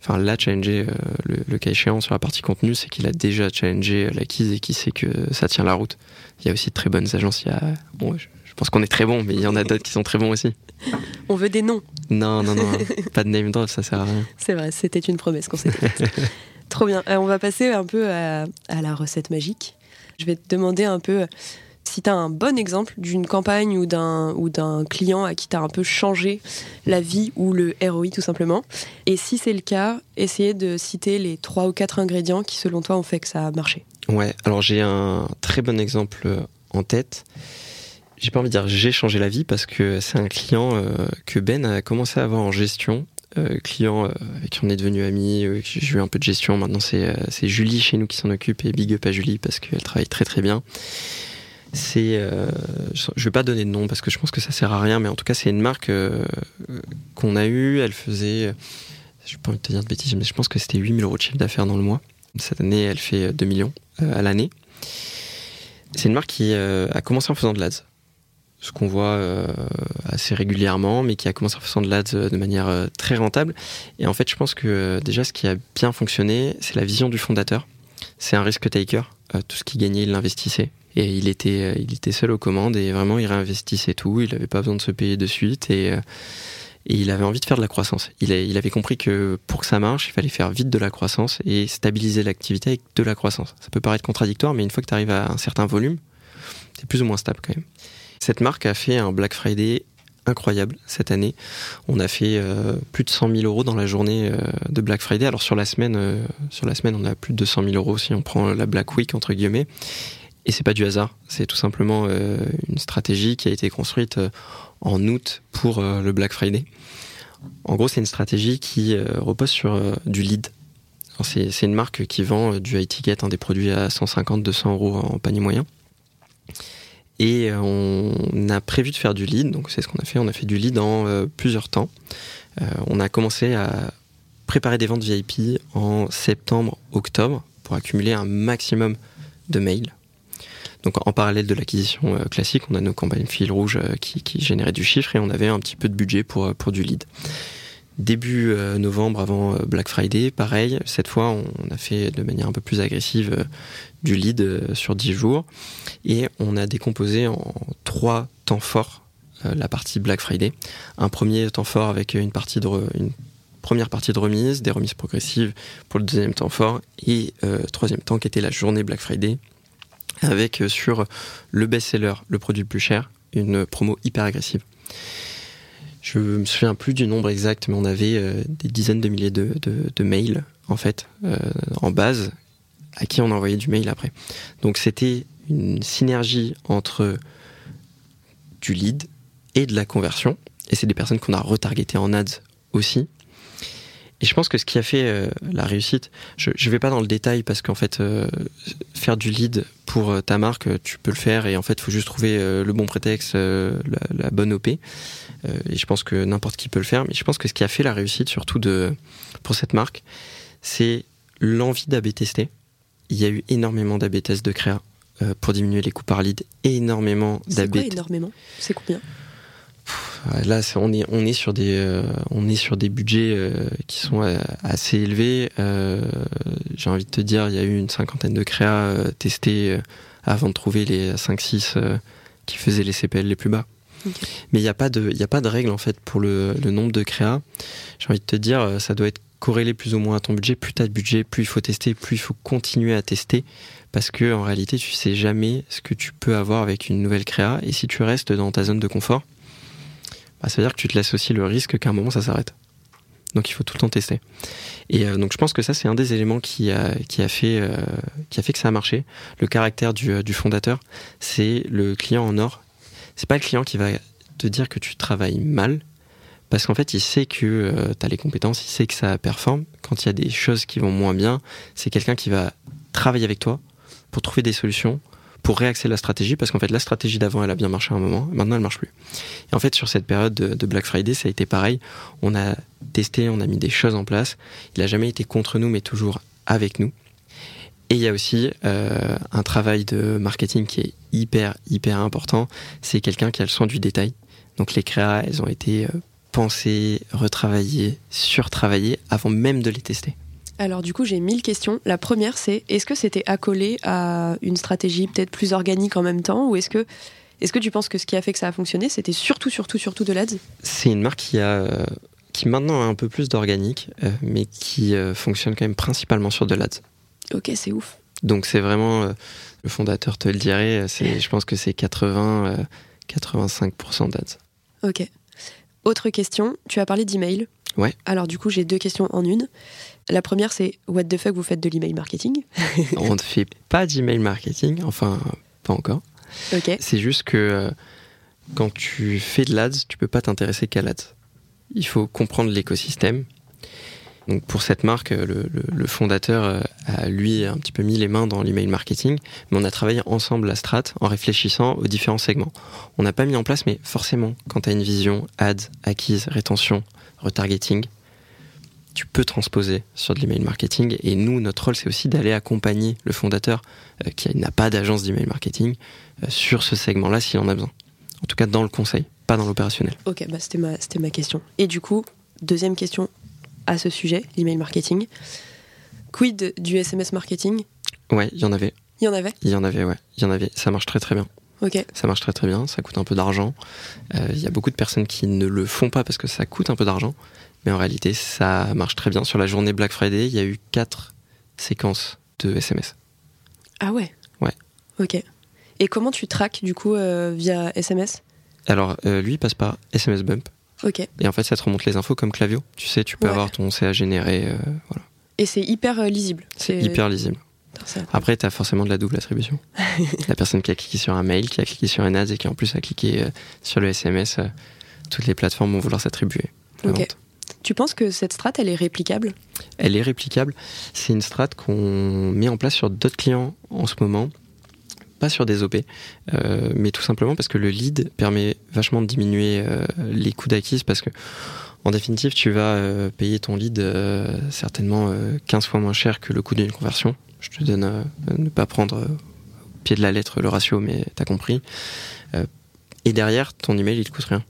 enfin la challenger le, cas échéant sur la partie contenu, c'est qu'il a déjà challengé l'acquise et qu'il sait que ça tient la route. Il y a aussi de très bonnes agences. Il y a, bon, je, pense qu'on est très bon, mais il y en a d'autres qui sont très bons aussi. On veut des noms. Non, non, non, pas de name drop, ça sert à rien. C'est vrai, c'était une promesse qu'on s'est faite. Trop bien. on va passer un peu à, à la recette magique. Je vais te demander un peu si tu as un bon exemple d'une campagne ou d'un, client à qui tu as un peu changé la vie ou le ROI tout simplement. Et si c'est le cas, essayez de citer les trois ou quatre ingrédients qui selon toi ont fait que ça a marché. Ouais, alors j'ai un très bon exemple en tête. J'ai pas envie de dire j'ai changé la vie parce que c'est un client euh, que Ben a commencé à avoir en gestion. Euh, client euh, avec qui on est devenu amis, j'ai eu un peu de gestion. Maintenant, c'est, c'est Julie chez nous qui s'en occupe et big up à Julie parce qu'elle travaille très très bien. C'est, euh, je vais pas donner de nom parce que je pense que ça sert à rien, mais en tout cas c'est une marque euh, qu'on a eue. Elle faisait, je pas te dire de bêtises, mais je pense que c'était 8000 euros de chiffre d'affaires dans le mois. Cette année, elle fait 2 millions à l'année. C'est une marque qui a commencé en faisant de l'ADS ce qu'on voit assez régulièrement, mais qui a commencé en faisant de l'ADS de manière très rentable. Et en fait, je pense que déjà, ce qui a bien fonctionné, c'est la vision du fondateur. C'est un risk taker. tout ce qu'il gagnait, il l'investissait. Et il était, euh, il était seul aux commandes et vraiment il réinvestissait tout. Il n'avait pas besoin de se payer de suite et, euh, et il avait envie de faire de la croissance. Il, il, avait compris que pour que ça marche, il fallait faire vite de la croissance et stabiliser l'activité avec de la croissance. Ça peut paraître contradictoire, mais une fois que tu arrives à un certain volume, c'est plus ou moins stable quand même. Cette marque a fait un Black Friday incroyable cette année. On a fait euh, plus de 100 000 euros dans la journée de Black Friday. Alors sur la semaine, sur la semaine, on a plus de 200 000 euros si on prend la Black Week entre guillemets. Et c'est pas du hasard, c'est tout simplement euh, une stratégie qui a été construite euh, en août pour euh, le Black Friday. En gros, c'est une stratégie qui repose sur du lead. C'est une marque qui vend du high ticket, des produits à 150-200 euros en panier moyen. Et on a prévu de faire du lead, donc c'est ce qu'on a fait. On a fait du lead en plusieurs temps. on a commencé à préparer des ventes VIP en septembre-octobre pour accumuler un maximum de mails donc en parallèle de l'acquisition euh, classique, on a nos campagnes fil rouge euh, qui, généraient du chiffre et on avait un petit peu de budget pour, euh, du lead. Début novembre, avant Black Friday, pareil, cette fois on a fait de manière un peu plus agressive du lead sur 10 jours et on a décomposé en trois temps forts la partie Black Friday. Un premier temps fort avec une première partie de remise, des remises progressives pour le deuxième temps fort et troisième temps qui était la journée Black Friday avec euh, sur le best-seller, le produit le plus cher, une promo hyper agressive. Je me souviens plus du nombre exact, mais on avait euh, des dizaines de milliers de, mails en fait euh, en base à qui on envoyait du mail après. Donc c'était une synergie entre du lead et de la conversion. Et c'est des personnes qu'on a retargetées en ads aussi. Et je pense que ce qui a fait euh, la réussite, je ne vais pas dans le détail parce qu'en fait, euh, faire du lead pour euh, ta marque, tu peux le faire et en fait, il faut juste trouver le bon prétexte, la, bonne OP. et je pense que n'importe qui peut le faire. Mais je pense que ce qui a fait la réussite, surtout de, pour cette marque, c'est l'envie d'AB tester. Il y a eu énormément d'AB tests de créa pour diminuer les coûts par lead, énormément d'AB. C'est énormément? C'est combien? Là, on est on est sur des euh, on est sur des budgets euh, qui sont euh, assez élevés. J'ai envie de te dire, il y a eu une cinquantaine de créas testés avant de trouver les 5-6 qui faisaient les CPL les plus bas. Mais il n'y a pas de il a pas de règle en fait pour le, le nombre de créas. J'ai envie de te dire, ça doit être corrélé plus ou moins à ton budget. Plus tu as de budget, plus il faut tester, plus il faut continuer à tester parce que en réalité, tu sais jamais ce que tu peux avoir avec une nouvelle créa et si tu restes dans ta zone de confort, bah, ça veut dire que tu te laisses aussi le risque qu'à un moment ça s'arrête. Donc il faut tout le temps tester. Et euh, donc je pense que ça c'est un des éléments qui a, qui a, fait, euh, qui a fait que ça a marché. Le caractère du, euh, du fondateur, c'est le client en or. C'est pas le client qui va te dire que tu travailles mal, parce qu'en fait il sait que tu as les compétences, il sait que ça performe. Quand il y a des choses qui vont moins bien, c'est quelqu'un qui va travailler avec toi pour trouver des solutions, pour réaxer la stratégie parce qu'en fait la stratégie d'avant elle a bien marché à un moment, maintenant elle marche plus. Et en fait sur cette période de, Black Friday ça a été pareil, on a testé, on a mis des choses en place, il a jamais été contre nous mais toujours avec nous. Et il y a aussi euh, un travail de marketing qui est hyper hyper important, c'est quelqu'un qui a le soin du détail. Donc les créas elles ont été euh, pensées, retravaillées, surtravaillées avant même de les tester. Alors du coup, j'ai mille questions. La première, c'est est-ce que c'était accolé à une stratégie peut-être plus organique en même temps ou est-ce que est-ce que tu penses que ce qui a fait que ça a fonctionné, c'était surtout surtout surtout de l'ADS? C'est une marque qui a qui maintenant a un peu plus d'organique, euh, mais qui euh, fonctionne quand même principalement sur de l'ADS. Ok, c'est ouf. Donc c'est vraiment euh, le fondateur te le dirait, c'est je pense que c'est 80 85% d'ADS. Ok. Autre question, tu as parlé d'email. Ouais. Alors du coup, j'ai deux questions en une. La première, c'est What the fuck, vous faites de l'email marketing On ne fait pas d'email marketing, enfin, pas encore. Ok. C'est juste que euh, quand tu fais de l'ADS, tu peux pas t'intéresser qu'à l'ADS. Il faut comprendre l'écosystème. Donc pour cette marque, le, le, fondateur euh, a lui un petit peu mis les mains dans l'email marketing, mais on a travaillé ensemble la strat en réfléchissant aux différents segments. On n'a pas mis en place, mais forcément, quand tu as une vision ads, acquise, rétention, retargeting, tu peux transposer sur de l'email marketing. Et nous, notre rôle, c'est aussi d'aller accompagner le fondateur euh, qui n'a pas d'agence d'email marketing euh, sur ce segment-là s'il en a besoin. En tout cas, dans le conseil, pas dans l'opérationnel. Ok, bah c'était ma, ma question. Et du coup, deuxième question à ce sujet, l'email marketing. Quid du SMS marketing? Ouais, il y en avait. Il y en avait? Il y en avait, ouais. Il y en avait. Ça marche très très bien. Ok. Ça marche très très bien, ça coûte un peu d'argent. Euh, Il y a beaucoup de personnes qui ne le font pas parce que ça coûte un peu d'argent. Mais en réalité, ça marche très bien. Sur la journée Black Friday, il y a eu quatre séquences de SMS. Ah ouais? Ouais. Ok. Et comment tu traques du coup euh, via SMS Alors, euh, lui, il passe par SMS Bump. Ok. Et en fait, ça te remonte les infos comme Clavio. Tu sais, tu peux Ouais. avoir ton CA généré. euh, voilà. Et c'est hyper lisible. C'est hyper lisible. Après, tu as forcément de la double attribution. la personne qui a cliqué sur un mail, qui a cliqué sur un ad et qui en plus a cliqué sur le SMS, toutes les plateformes vont vouloir s'attribuer. Ok. vente. Tu penses que cette strat, elle est réplicable? Elle est réplicable. C'est une strat qu'on met en place sur d'autres clients en ce moment. Pas sur des OP, euh, mais tout simplement parce que le lead permet vachement de diminuer euh, les coûts d'acquise parce que en définitive, tu vas euh, payer ton lead certainement euh, 15 fois moins cher que le coût d'une conversion. Je te donne ne pas prendre au pied de la lettre le ratio, mais t'as compris. Et derrière, ton email, il te coûte rien.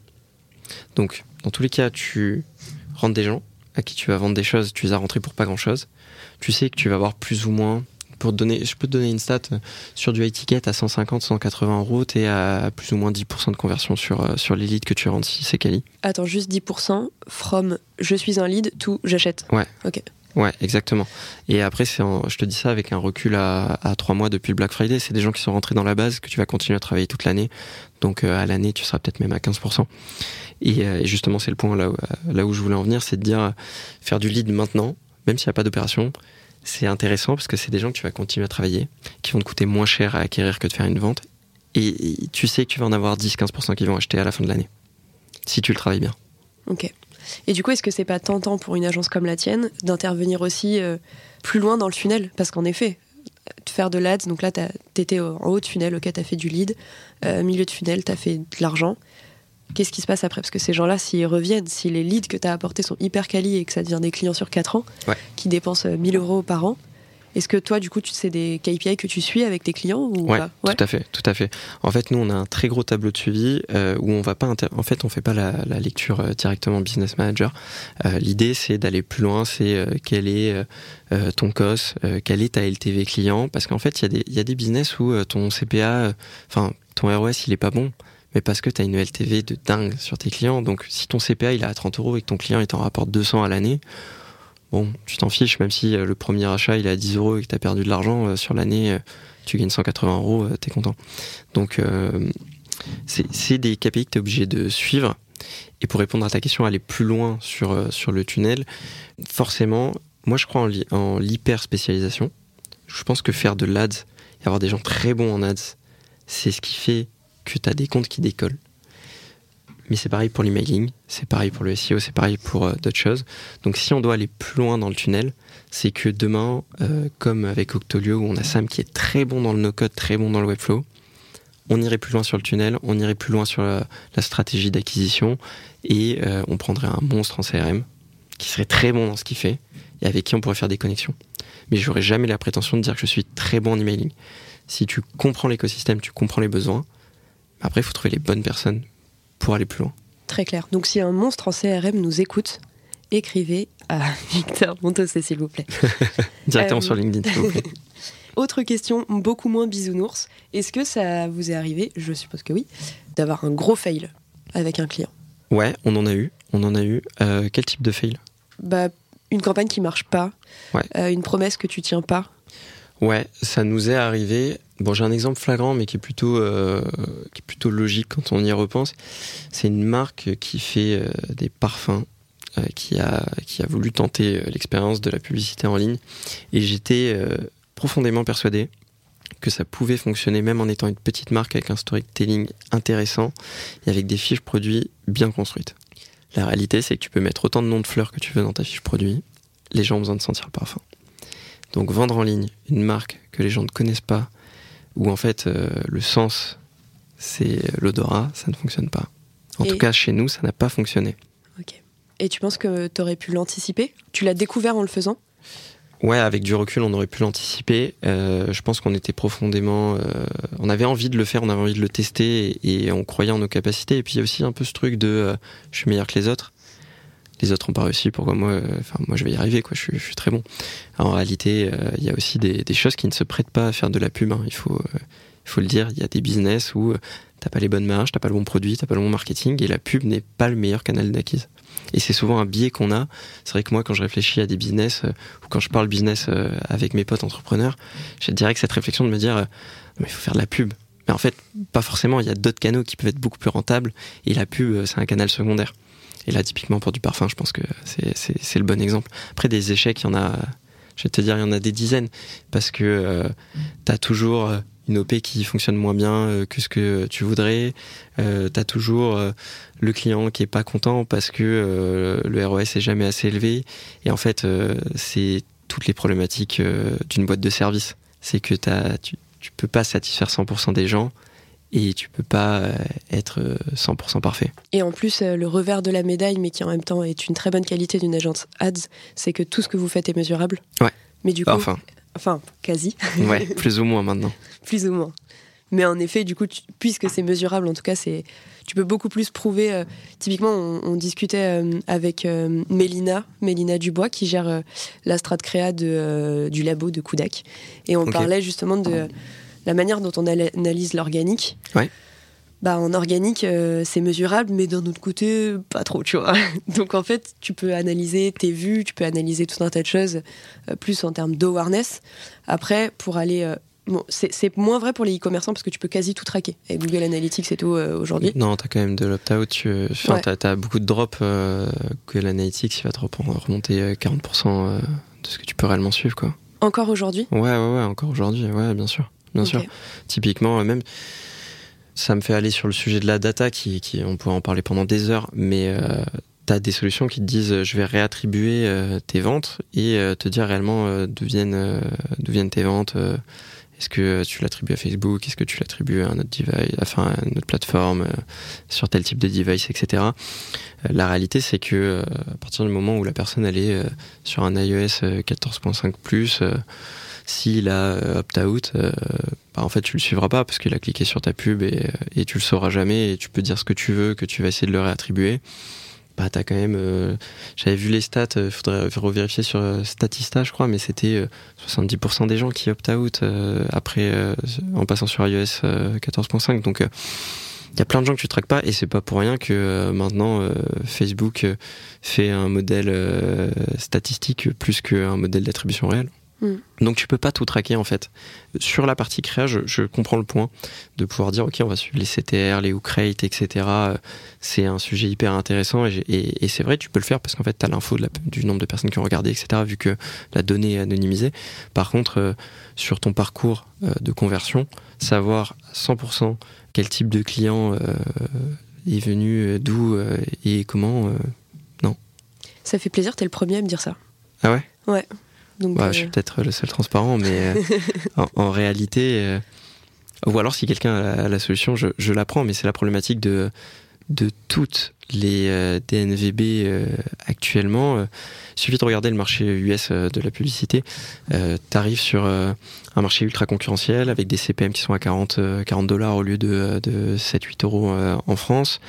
Donc, dans tous les cas, tu rentres des gens à qui tu vas vendre des choses, tu les as rentrés pour pas grand chose. Tu sais que tu vas avoir plus ou moins. Pour te donner, je peux te donner une stat sur du high ticket à 150, 180 euros, t'es à plus ou moins 10% de conversion sur, euh, sur les leads que tu rentres si c'est quali. Attends, juste 10% from je suis un lead to j'achète. Ouais, exactement. Et après, en- je te dis ça avec un recul à, 3 mois depuis le Black Friday. C'est des gens qui sont rentrés dans la base, que tu vas continuer à travailler toute l'année. Donc euh, à l'année, tu seras peut-être même à 15%. Et, euh, et justement, c'est le point là où, je voulais en venir, c'est de dire faire du lead maintenant, même s'il n'y a pas d'opération. C'est intéressant parce que c'est des gens que tu vas continuer à travailler, qui vont te coûter moins cher à acquérir que de faire une vente. Et, et tu sais que tu vas en avoir 10-15% qui vont acheter à la fin de l'année. Si tu le travailles bien. Ok. Et du coup, est-ce que c'est pas tentant pour une agence comme la tienne d'intervenir aussi euh, plus loin dans le funnel Parce qu'en effet, de faire de l'ads, donc là, t'étais en haut de funnel, ok, t'as fait du lead. Euh, milieu de funnel, t'as fait de l'argent. Qu'est-ce qui se passe après? Parce que ces gens-là, s'ils reviennent, si les leads que t'as apportés sont hyper quali et que ça devient des clients sur 4 ans, Ouais. qui dépensent euh, 1000 euros par an, est-ce que toi, du coup, tu sais des KPI que tu suis avec tes clients ou Ouais, pas tout à fait, tout à fait. En fait, nous, on a un très gros tableau de suivi euh, où on va pas. En fait, on fait pas la, la lecture euh, directement business manager. Euh, L'idée, c'est d'aller plus loin. C'est euh, quel est ton COS, quelle est ta LTV client, parce qu'en fait, il y a des il y a des business où ton CPA, enfin ton ROS, il est pas bon. Mais parce que tu as une LTV de dingue sur tes clients. Donc, si ton CPA il est à 30 euros et que ton client il t'en rapporte 200 à l'année, bon, tu t'en fiches, même si euh, le premier achat il est à 10 euros et que tu perdu de l'argent euh, sur l'année, euh, tu gagnes 180 euros, t'es content. Donc, c'est des KPI que tu es obligé de suivre. Et pour répondre à ta question, aller plus loin sur, le tunnel, forcément, moi je crois en, l'hyper spécialisation. Je pense que faire de l'ADS et avoir des gens très bons en ads, c'est ce qui fait que tu des comptes qui décollent. Mais c'est pareil pour l'emailing, c'est pareil pour le SEO, c'est pareil pour euh, d'autres choses. Donc si on doit aller plus loin dans le tunnel, c'est que demain, euh, comme avec Octolio, où on a Sam qui est très bon dans le no-code, très bon dans le webflow, on irait plus loin sur le tunnel, on irait plus loin sur la, stratégie d'acquisition, et euh, on prendrait un monstre en CRM, qui serait très bon dans ce qu'il fait, et avec qui on pourrait faire des connexions. Mais j'aurais jamais la prétention de dire que je suis très bon en emailing. Si tu comprends l'écosystème, tu comprends les besoins, après il faut trouver les bonnes personnes pour aller plus loin. Très clair. Donc si un monstre en CRM nous écoute, écrivez à Victor Montossé, s'il vous plaît. Directement Euh, sur LinkedIn, s'il vous plaît. Autre question, beaucoup moins bisounours. Est-ce que ça vous est arrivé, je suppose que oui, d'avoir un gros fail avec un client? Ouais, on en a eu, on en a eu. Euh, quel type de fail? Bah, Une campagne qui marche pas, Ouais. euh, une promesse que tu tiens pas. Ouais, ça nous est arrivé. Bon, j'ai un exemple flagrant, mais qui est plutôt, euh, qui est plutôt logique quand on y repense. C'est une marque qui fait euh, des parfums, euh, qui a, qui a voulu tenter l'expérience de la publicité en ligne, et j'étais profondément persuadé que ça pouvait fonctionner même en étant une petite marque avec un storytelling intéressant et avec des fiches produits bien construites. La réalité, c'est que tu peux mettre autant de noms de fleurs que tu veux dans ta fiche produit. Les gens ont besoin de sentir le parfum. Donc vendre en ligne une marque que les gens ne connaissent pas, où en fait euh, le sens c'est l'odorat, ça ne fonctionne pas. En Et- tout cas chez nous, ça n'a pas fonctionné. Ok. Et tu penses que tu aurais pu l'anticiper? Tu l'as découvert en le faisant? Ouais, avec du recul, on aurait pu l'anticiper. Euh, je pense qu'on était profondément, euh, on avait envie de le faire, on avait envie de le tester et, on croyait en nos capacités. Et puis il y a aussi un peu ce truc de, euh, je suis meilleur que les autres. Les autres n'ont pas réussi, pourquoi moi, enfin moi je vais y arriver quoi. Je suis, je suis très bon. en réalité, il y a aussi des, choses qui ne se prêtent pas à faire de la pub. Hein. Il faut, il faut le dire. Il y a des business où t'as pas les bonnes marges, t'as pas le bon produit, t'as pas le bon marketing et la pub n'est pas le meilleur canal d'acquise. Et c'est souvent un biais qu'on a. C'est vrai que moi, quand je réfléchis à des business, euh, ou quand je parle business euh, avec mes potes entrepreneurs, j'ai direct cette réflexion de me dire, euh, il faut faire de la pub. Mais en fait, pas forcément. Il y a d'autres canaux qui peuvent être beaucoup plus rentables. Et la pub, c'est un canal secondaire. Et là, typiquement, pour du parfum, je pense que c'est le bon exemple. Après, des échecs, il y en a, je vais te dire, il y en a des dizaines. Parce que tu as toujours une OP qui fonctionne moins bien euh, que ce que tu voudrais. Euh, tu as toujours euh, le client qui est pas content parce que euh, le ROS est jamais assez élevé. Et en fait, c'est toutes les problématiques d'une boîte de service. C'est que tu, tu peux pas satisfaire 100% des gens et tu peux pas être 100% parfait. Et en plus, le revers de la médaille, mais qui en même temps est une très bonne qualité d'une agence ads, c'est que tout ce que vous faites est mesurable. Ouais. Mais du coup, enfin, Enfin, quasi. Ouais, plus ou moins maintenant. plus ou moins. Mais en effet, du coup, puisque c'est mesurable, en tout cas, c'est, tu peux beaucoup plus prouver. Euh, typiquement, on, discutait euh, avec euh, Mélina, Mélina Dubois, qui gère la strat créa de, du labo de Kudak. Et on parlait justement de la manière dont on analyse l'organique. Ouais bah, en organique, euh, c'est mesurable, mais d'un autre côté, pas trop, tu vois. Donc en fait, tu peux analyser tes vues, tu peux analyser tout un tas de choses, euh, plus en termes d'awareness. Après, pour aller. Euh, bon, c'est moins vrai pour les e-commerçants parce que tu peux quasi tout traquer. Et Google Analytics et tout aujourd'hui. Non, t'as quand même de l'opt-out. Tu... Enfin, t'as beaucoup de drops. Google Analytics, il va te remonter 40% de ce que tu peux réellement suivre, quoi. Encore aujourd'hui? Ouais, ouais, ouais, encore aujourd'hui, ouais, bien sûr. Bien sûr. Typiquement, même ça me fait aller sur le sujet de la data, qui, qui on pourrait en parler pendant des heures, mais euh, tu as des solutions qui te disent euh, je vais réattribuer euh, tes ventes et euh, te dire réellement d'où viennent, viennent tes ventes. est-ce que tu l'attribues à Facebook Est-ce que tu l'attribues à un autre device, enfin à une autre plateforme, sur tel type de device, etc. la réalité, c'est que à partir du moment où la personne elle est sur un iOS 14.5 plus s'il a euh, opt-out, euh, bah, en fait, tu le suivras pas parce qu'il a cliqué sur ta pub et, euh, et, tu le sauras jamais et tu peux dire ce que tu veux, que tu vas essayer de le réattribuer. Bah, t'as quand même. J'avais vu les stats, il faudrait revérifier sur Statista, je crois, mais c'était 70% des gens qui opt-out après, en passant sur iOS 14.5. Donc, il y a plein de gens que tu traques pas et c'est pas pour rien que maintenant Facebook fait un modèle statistique plus qu'un modèle d'attribution réelle. Mm. Donc tu peux pas tout traquer en fait. Sur la partie créa, je, comprends le point de pouvoir dire ok on va suivre les CTR, les Ukrate, etc. C'est un sujet hyper intéressant et, c'est vrai tu peux le faire parce qu'en fait tu as l'info du nombre de personnes qui ont regardé, etc. Vu que la donnée est anonymisée. Par contre euh, sur ton parcours euh, de conversion, savoir 100% quel type de client euh, est venu, d'où et comment, non. Ça fait plaisir, t'es le premier à me dire ça. Ah ouais? Ouais. Je suis euh, peut-être le seul transparent, mais euh, en, réalité, euh, ou alors si quelqu'un a la, solution, je, je la prends, mais c'est la problématique de, de toutes les DNVB actuellement. Il suffit de regarder le marché US de la publicité. tu arrives sur un marché ultra concurrentiel avec des CPM qui sont à 40 40 dollars au lieu de, de 7 8 euros en France,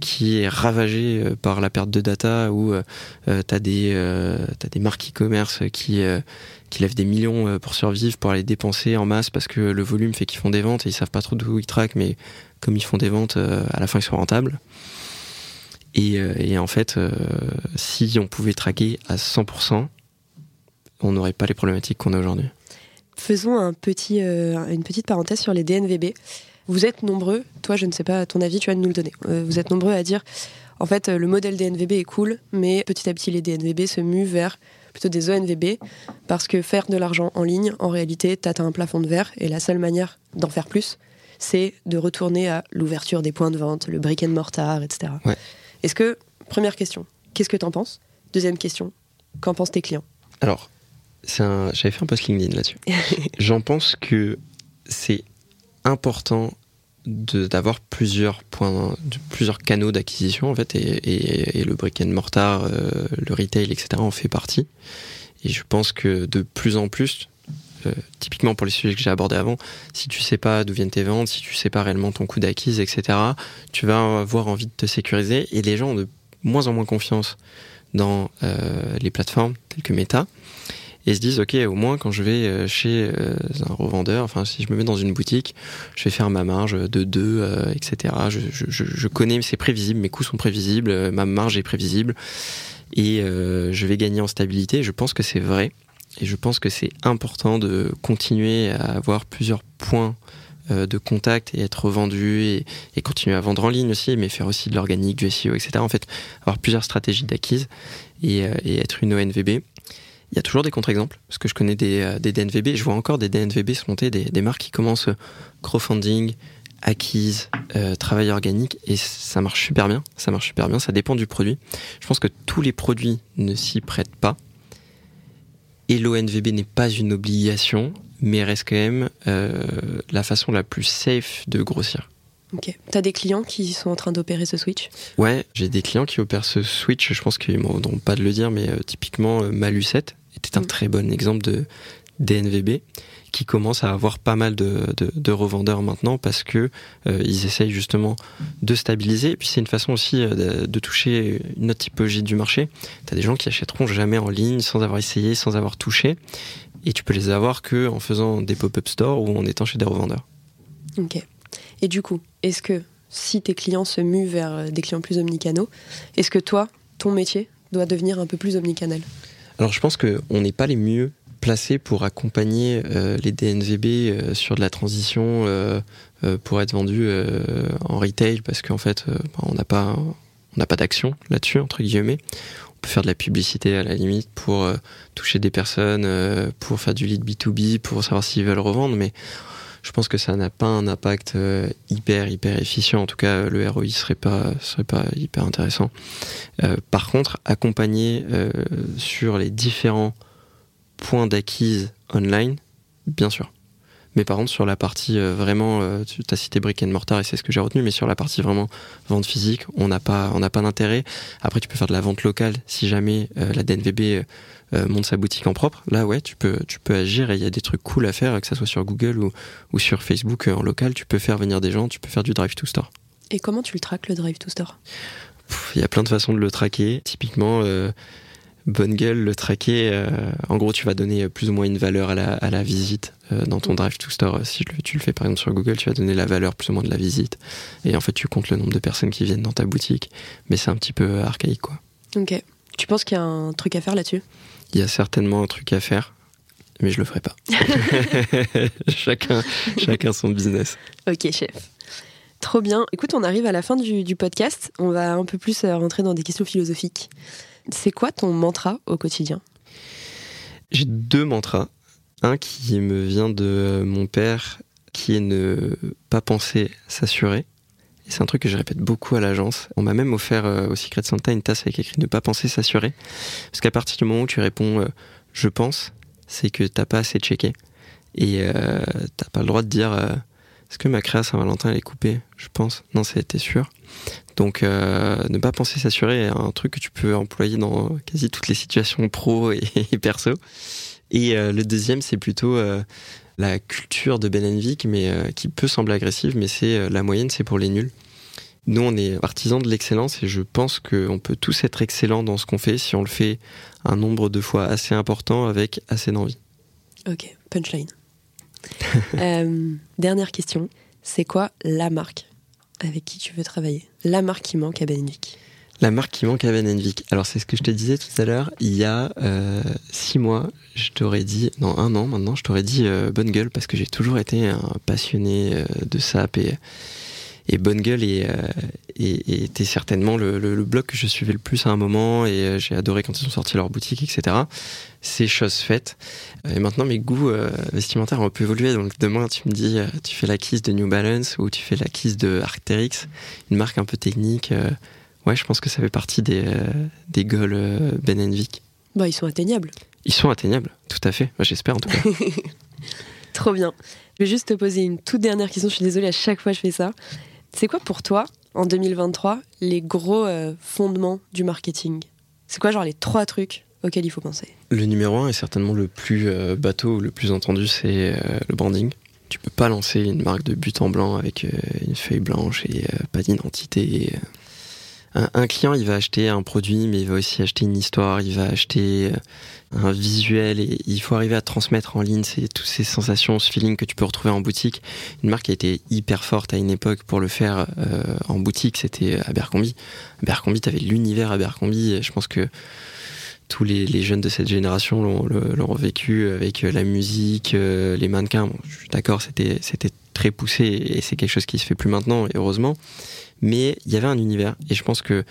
qui est ravagé par la perte de data où tu as des des marques e-commerce qui qui lèvent des millions pour survivre, pour aller dépenser en masse parce que le volume fait qu'ils font des ventes et ils savent pas trop d'où ils traquent, mais comme ils font des ventes, euh, à la fin ils sont rentables. Et, euh, en fait, euh, si on pouvait traquer à 100%, on n'aurait pas les problématiques qu'on a aujourd'hui. Faisons un petit, une petite parenthèse sur les DNVB. Vous êtes nombreux, toi je ne sais pas, ton avis tu vas nous le donner. vous êtes nombreux à dire, en fait le modèle DNVB est cool, mais petit à petit les DNVB se muent vers plutôt des ENVB, parce que faire de l'argent en ligne, en réalité, as un plafond de verre, et la seule manière d'en faire plus, c'est de retourner à l'ouverture des points de vente, le brick and mortar, etc. Est-ce que, première question, qu'est-ce que tu en penses? Deuxième question, qu'en pensent tes clients? Alors, un... j'avais fait un post LinkedIn là-dessus. J'en pense que c'est important d'avoir plusieurs points, plusieurs canaux d'acquisition en fait, et, le brick and mortar, euh, le retail, etc. en fait partie. Et je pense que de plus en plus, euh, typiquement pour les sujets que j'ai abordés avant, si tu sais pas d'où viennent tes ventes, si tu sais pas réellement ton coût d'acquise, etc., tu vas avoir envie de te sécuriser. Et les gens ont de moins en moins confiance dans euh, les plateformes telles que Meta et se disent ok au moins quand je vais euh, chez un revendeur enfin si je me mets dans une boutique je vais faire ma marge de 2 etc je, connais c'est prévisible mes coûts sont prévisibles ma marge est prévisible et je vais gagner en stabilité je pense que c'est vrai et je pense que c'est important de continuer à avoir plusieurs points de contact et être vendu et, continuer à vendre en ligne aussi, mais faire aussi de l'organique, du SEO, etc. En fait, avoir plusieurs stratégies d'acquise et, et, être une ONVB. Il y a toujours des contre-exemples, parce que je connais des, euh, DNVB, je vois encore des DNVB se monter, des, marques qui commencent euh, crowdfunding, acquise, euh, travail organique, et ça marche super bien, ça marche super bien, ça dépend du produit. Je pense que tous les produits ne s'y prêtent pas, et l'ONVB n'est pas une obligation, mais reste quand même euh, la façon la plus safe de grossir. Ok. T'as des clients qui sont en train d'opérer ce switch? Ouais, j'ai des clients qui opèrent ce switch. Je pense qu'ils m'ont pas de le dire, mais typiquement Malucette, était un mm. très bon exemple de DNVB qui commence à avoir pas mal de, de, revendeurs maintenant parce que euh, ils essayent justement de stabiliser. Et puis c'est une façon aussi euh, de, toucher une autre typologie du marché. Tu as des gens qui achèteront jamais en ligne sans avoir essayé, sans avoir touché. Et tu peux les avoir que en faisant des pop-up stores ou en étant chez des revendeurs. Ok. Et du coup, est-ce que si tes clients se muent vers euh, des clients plus omnicanaux, est-ce que toi, ton métier doit devenir un peu plus omnicanal? Alors je pense qu'on n'est pas les mieux placés pour accompagner euh, les DNVB euh, sur de la transition euh, pour être vendus en retail parce qu'en fait bah, on n'a pas on n'a pas d'action là-dessus entre guillemets. On peut faire de la publicité à la limite pour toucher des personnes, pour faire du lead B2B, pour savoir s'ils veulent revendre, mais je pense que ça n'a pas un impact hyper hyper efficient. En tout cas, le ROI serait pas serait pas hyper intéressant. Par contre, accompagner sur les différents points d'acquise online, bien sûr. Mais par contre, sur la partie vraiment, tu as cité brick and mortar et c'est ce que j'ai retenu, mais sur la partie vraiment vente physique, on n'a pas, on n'a pas d'intérêt. Après, tu peux faire de la vente locale si jamais la DNVB euh, monte sa boutique en propre, là ouais, tu peux, tu peux agir et il y a des trucs cool à faire, que ça soit sur Google ou, ou sur Facebook euh, en local, tu peux faire venir des gens, tu peux faire du drive to store. Et comment tu le traques le drive to store? Il y a plein de façons de le traquer. Typiquement, euh, bonne gueule, le traquer, euh, en gros, tu vas donner plus ou moins une valeur à la, à la visite dans ton drive to store. Si tu le fais par exemple sur Google, tu vas donner la valeur plus ou moins de la visite. Et en fait, tu comptes le nombre de personnes qui viennent dans ta boutique. Mais c'est un petit peu archaïque, quoi. Ok. Tu penses qu'il y a un truc à faire là-dessus? Il y a certainement un truc à faire, mais je le ferai pas. chacun, chacun son business. Ok, chef. Trop bien. Écoute, on arrive à la fin du, podcast. On va un peu plus euh, rentrer dans des questions philosophiques. C'est quoi ton mantra au quotidien? J'ai deux mantras. Un qui me vient de mon père, qui est ne pas penser s'assurer c'est un truc que je répète beaucoup à l'agence. On m'a même offert euh, au Secret Santa une tasse avec écrit ne pas penser s'assurer. Parce qu'à partir du moment où tu réponds euh, je pense, c'est que t'as pas assez checké. Et euh, t'as pas le droit de dire est-ce que ma créa Saint-Valentin elle est coupée Je pense. Non, c'était sûr. Donc ne pas penser s'assurer est un truc que tu peux employer dans quasi toutes les situations pro et, perso. Et le deuxième, c'est plutôt la culture de Ben Vic, mais euh, qui peut sembler agressive, mais c'est euh, la moyenne, c'est pour les nuls. Nous, on est partisans de l'excellence et je pense qu'on peut tous être excellents dans ce qu'on fait si on le fait un nombre de fois assez important avec assez d'envie. Ok, punchline. Euh, dernière question, c'est quoi la marque avec qui tu veux travailler? La marque qui manque à Ben Vic la marque qui manque à Ben Vic. Alors c'est ce que je te disais tout à l'heure. Il y a euh, six mois, je t'aurais dit, non un an maintenant, je t'aurais dit euh, bonne gueule parce que j'ai toujours été un passionné de SAP et, et bonne gueule et, était certainement le, le, blog que je suivais le plus à un moment et j'ai adoré quand ils ont sorti leur boutique, etc. C'est chose faite. Et maintenant mes goûts vestimentaires ont un peu évolué. Donc demain tu me dis, tu fais l'acquise de New Balance ou tu fais l'acquise de Arc'teryx, une marque un peu technique ouais, je pense que ça fait partie des, euh, des goals euh, Ben Vic. Bah, ils sont atteignables. Ils sont atteignables, tout à fait. J'espère en tout cas. Trop bien. Je vais juste te poser une toute dernière question. Je suis désolée, à chaque fois je fais ça. C'est quoi pour toi, en 2023, les gros euh, fondements du marketing? C'est quoi, genre, les trois trucs auxquels il faut penser? Le numéro un est certainement le plus euh, bateau, le plus entendu, c'est euh, le branding. Tu peux pas lancer une marque de but en blanc avec une feuille blanche et pas d'identité. Un, client, il va acheter un produit, mais il va aussi acheter une histoire, il va acheter euh, un visuel, et il faut arriver à transmettre en ligne toutes ces sensations, ce feeling que tu peux retrouver en boutique. Une marque qui a été hyper forte à une époque pour le faire euh, en boutique, c'était Abercrombie. Abercrombie, t'avais l'univers Abercrombie, je pense que tous les, jeunes de cette génération l'ont vécu avec la musique, euh, les mannequins. je suis d'accord, c'était très poussé et c'est quelque chose qui se fait plus maintenant, heureusement mais il y avait un univers. Et je pense que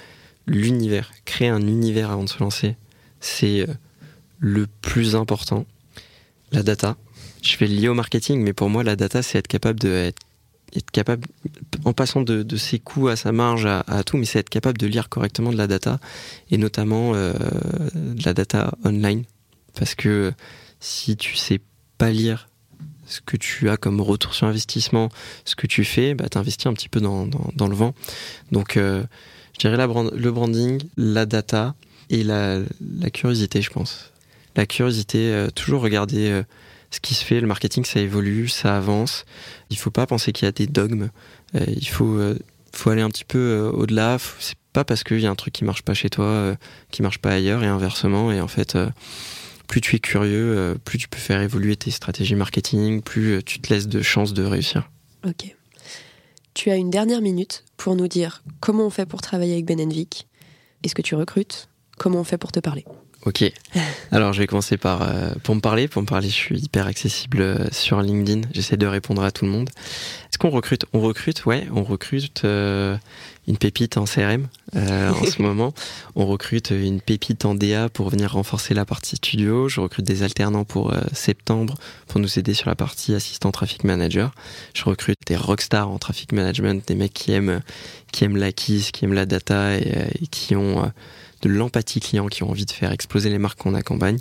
l'univers, créer un univers avant de se lancer, c'est euh, le plus important. La data, je vais le lier au marketing, mais pour moi, la data, c'est être capable de être, capable, en passant de, ses coûts à sa marge, à, tout, mais c'est être capable de lire correctement de la data, et notamment euh, de la data online. Parce que si tu sais pas lire ce que tu as comme retour sur investissement, ce que tu fais, bah, tu un petit peu dans, le vent. Donc, euh, je dirais le branding, la data et la curiosité, je pense. La curiosité, euh, toujours regarder euh, ce qui se fait. Le marketing, ça évolue, ça avance. Il faut pas penser qu'il y a des dogmes. il faut, aller un petit peu au-delà. C'est pas parce qu'il y a un truc qui marche pas chez toi, qui marche pas ailleurs, et inversement. Et en fait plus tu es curieux, euh, plus tu peux faire évoluer tes stratégies marketing, plus euh, tu te laisses de chances de réussir. Ok. Tu as une dernière minute pour nous dire comment on fait pour travailler avec Benenvik. Est-ce que tu recrutes? Comment on fait pour te parler? Ok. Alors je vais commencer par euh, pour me parler. Pour me parler, je suis hyper accessible sur LinkedIn. J'essaie de répondre à tout le monde. Est-ce qu'on recrute? On recrute, ouais. On recrute une pépite en CRM euh, en ce moment. On recrute une pépite en DA pour venir renforcer la partie studio. Je recrute des alternants pour euh, septembre pour nous aider sur la partie assistant traffic manager. Je recrute des rockstars en traffic management, des mecs qui aiment qui aiment l'acquise, qui aiment la data et, euh, et qui ont de l'empathie client qui ont envie de faire exploser les marques qu'on accompagne.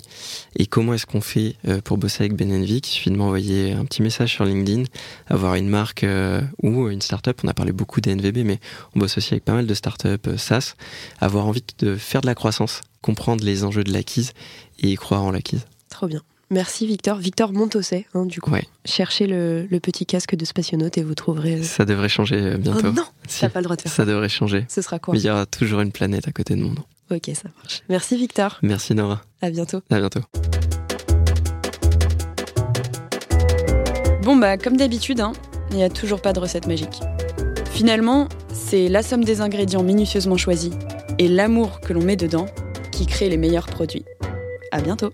Et comment est-ce qu'on fait euh, pour bosser avec Benenvik Il suffit de m'envoyer un petit message sur LinkedIn, avoir une marque euh, ou une startup. On a parlé beaucoup des NVB, mais on bosse aussi avec pas mal de startups euh, SaaS. Avoir envie de faire de la croissance, comprendre les enjeux de l'acquise et croire en l'acquise. Trop bien. Merci Victor. Victor Montosset, hein, du coup. Cherchez le, petit casque de spationaute et vous trouverez. Ça devrait changer bientôt. Oh non, si. t'as pas le droit de faire ça. Ça devrait changer. Ce sera quoi? Mais il y aura toujours une planète à côté de mon nom. Ok, ça marche. Merci Victor. Merci Nora. À bientôt. À bientôt. Bon bah comme d'habitude, hein, il n'y a toujours pas de recette magique. Finalement, c'est la somme des ingrédients minutieusement choisis et l'amour que l'on met dedans qui crée les meilleurs produits. À bientôt.